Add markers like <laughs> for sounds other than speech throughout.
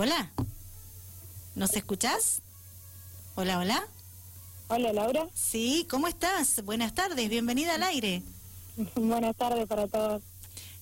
Hola. ¿Nos escuchás? Hola, hola. Hola, Laura. Sí, ¿cómo estás? Buenas tardes, bienvenida al aire. <laughs> Buenas tardes para todos.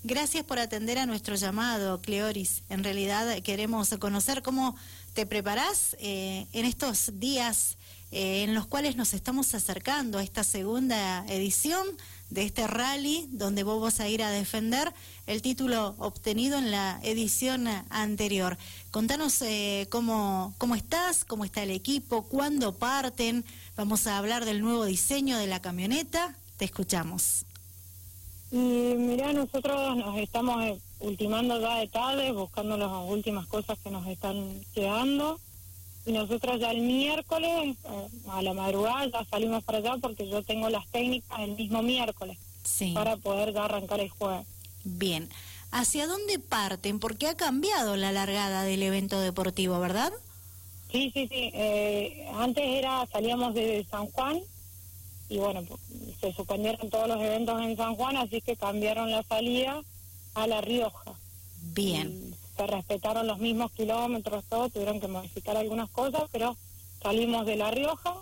Gracias por atender a nuestro llamado, Cleoris. En realidad queremos conocer cómo te preparás eh, en estos días eh, en los cuales nos estamos acercando a esta segunda edición de este rally donde vos vas a ir a defender el título obtenido en la edición anterior. Contanos eh, cómo, cómo estás, cómo está el equipo, cuándo parten. Vamos a hablar del nuevo diseño de la camioneta. Te escuchamos. Y mira, nosotros nos estamos ultimando ya detalles, buscando las últimas cosas que nos están quedando. Y nosotros ya el miércoles, eh, a la madrugada, ya salimos para allá porque yo tengo las técnicas el mismo miércoles Sí. para poder ya arrancar el jueves. Bien. ¿Hacia dónde parten? Porque ha cambiado la largada del evento deportivo, ¿verdad? Sí, sí, sí. Eh, antes era salíamos de San Juan y bueno, pues, se suspendieron todos los eventos en San Juan, así que cambiaron la salida a La Rioja. Bien. Se respetaron los mismos kilómetros, todo, tuvieron que modificar algunas cosas, pero salimos de La Rioja,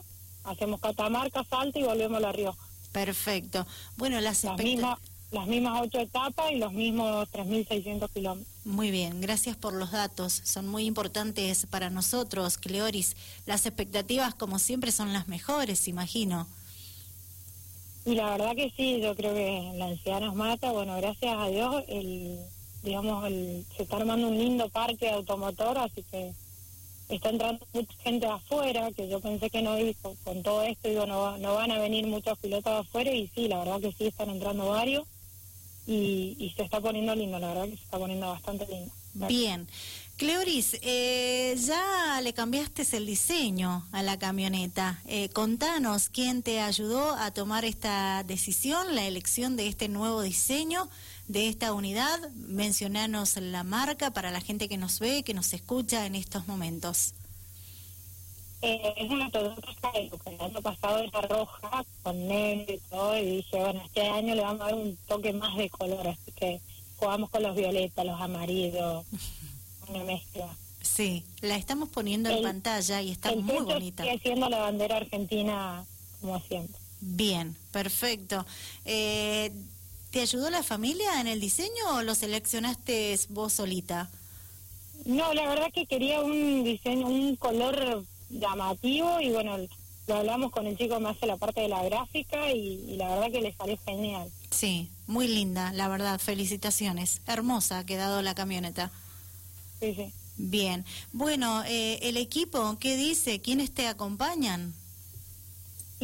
hacemos Catamarca, Salta y volvemos a La Rioja. Perfecto. Bueno, las Las mismas, las mismas ocho etapas y los mismos 3.600 kilómetros. Muy bien, gracias por los datos. Son muy importantes para nosotros, Cleoris. Las expectativas, como siempre, son las mejores, imagino. Y la verdad que sí, yo creo que la ansiedad nos mata. Bueno, gracias a Dios, el, digamos, el, se está armando un lindo parque automotor, así que está entrando mucha gente afuera, que yo pensé que no iba con, todo esto, digo, no, no van a venir muchos pilotos afuera, y sí, la verdad que sí, están entrando varios, y, y se está poniendo lindo, la verdad que se está poniendo bastante lindo. Bien. Cleoris, eh, ya le cambiaste el diseño a la camioneta. Eh, contanos quién te ayudó a tomar esta decisión, la elección de este nuevo diseño, de esta unidad. Mencionanos la marca para la gente que nos ve, que nos escucha en estos momentos. Eh, es una Toyota el año pasado era roja, con negro y todo, y dije, bueno, este año le vamos a dar un toque más de color, así que jugamos con los violetas, los amarillos, <laughs> una mezcla. Sí, la estamos poniendo en pantalla y está el muy bonita. sigue siendo la bandera argentina como siempre. Bien, perfecto. Eh, ¿Te ayudó la familia en el diseño o lo seleccionaste vos solita? No, la verdad que quería un diseño, un color llamativo y bueno, lo hablamos con el chico que me hace la parte de la gráfica y, y la verdad que le salió genial. Sí, muy linda, la verdad. Felicitaciones. Hermosa ha quedado la camioneta. Sí, sí. Bien. Bueno, eh, el equipo, ¿qué dice? ¿Quiénes te acompañan?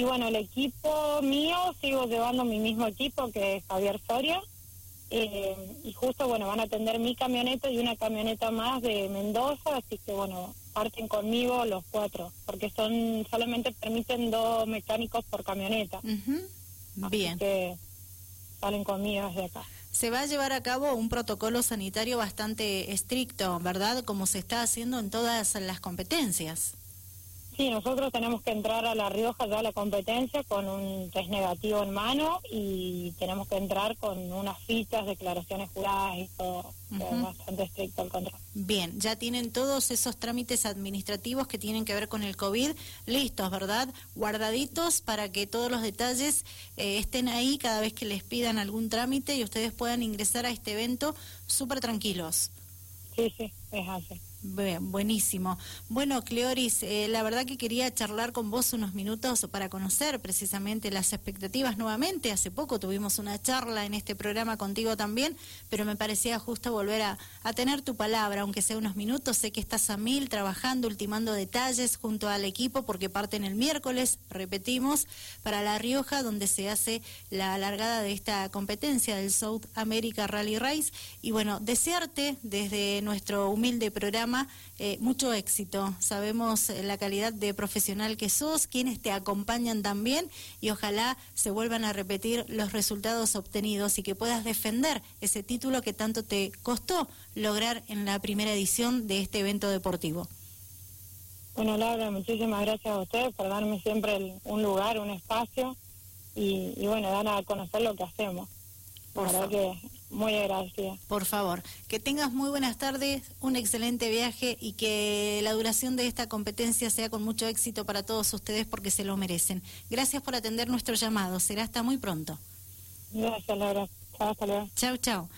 Y bueno, el equipo mío, sigo llevando mi mismo equipo que es Javier Soria. eh, y justo, bueno, van a atender mi camioneta y una camioneta más de Mendoza, así que bueno, parten conmigo los cuatro, porque son solamente permiten dos mecánicos por camioneta. Ujú. Así Bien. que salen conmigo desde acá. Se va a llevar a cabo un protocolo sanitario bastante estricto, ¿verdad? Como se está haciendo en todas las competencias. Sí, nosotros tenemos que entrar a La Rioja ya a la competencia con un test negativo en mano y tenemos que entrar con unas fichas, declaraciones juradas y todo. Es bastante estricto el control. Bien, ya tienen todos esos trámites administrativos que tienen que ver con el COVID listos, ¿verdad? Guardaditos para que todos los detalles eh, estén ahí cada vez que les pidan algún trámite y ustedes puedan ingresar a este evento súper tranquilos. Sí, sí, es así. Buenísimo. Bueno, Cleoris, eh, la verdad que quería charlar con vos unos minutos para conocer precisamente las expectativas nuevamente. Hace poco tuvimos una charla en este programa contigo también, pero me parecía justo volver a, tener tu palabra, aunque sea unos minutos. Sé que estás a mil trabajando, ultimando detalles junto al equipo porque parten el miércoles, repetimos, para La Rioja, donde se hace la largada de esta competencia del South America Rally Race. Y bueno, desearte desde nuestro humilde programa eh, mucho éxito. Sabemos eh, la calidad de profesional que sos, quienes te acompañan también y ojalá se vuelvan a repetir los resultados obtenidos y que puedas defender ese título que tanto te costó lograr en la primera edición de este evento deportivo. Bueno, Laura, muchísimas gracias a ustedes por darme siempre el- un lugar, un espacio y, y bueno, dar a conocer lo que hacemos. La verdad que muy agradecida. Por favor, que tengas muy buenas tardes, un excelente viaje y que la duración de esta competencia sea con mucho éxito para todos ustedes porque se lo merecen. Gracias por atender nuestro llamado. Será hasta muy pronto. Gracias, Laura. Chao, hasta luego. Chao, chao.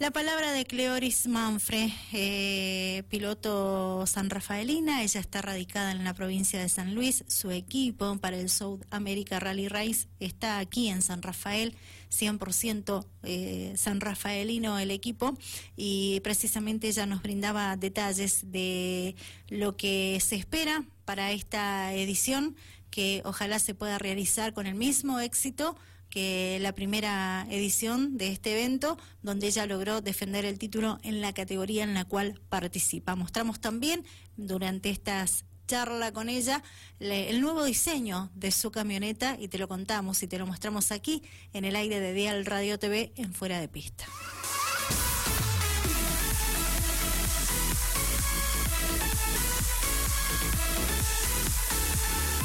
La palabra de Cleoris Manfre, eh, piloto san rafaelina. Ella está radicada en la provincia de San Luis. Su equipo para el South America Rally Race está aquí en San Rafael, 100% eh, san rafaelino el equipo. Y precisamente ella nos brindaba detalles de lo que se espera para esta edición, que ojalá se pueda realizar con el mismo éxito que la primera edición de este evento, donde ella logró defender el título en la categoría en la cual participa. Mostramos también durante estas charla con ella el nuevo diseño de su camioneta y te lo contamos y te lo mostramos aquí en el aire de Dial Radio TV en Fuera de Pista.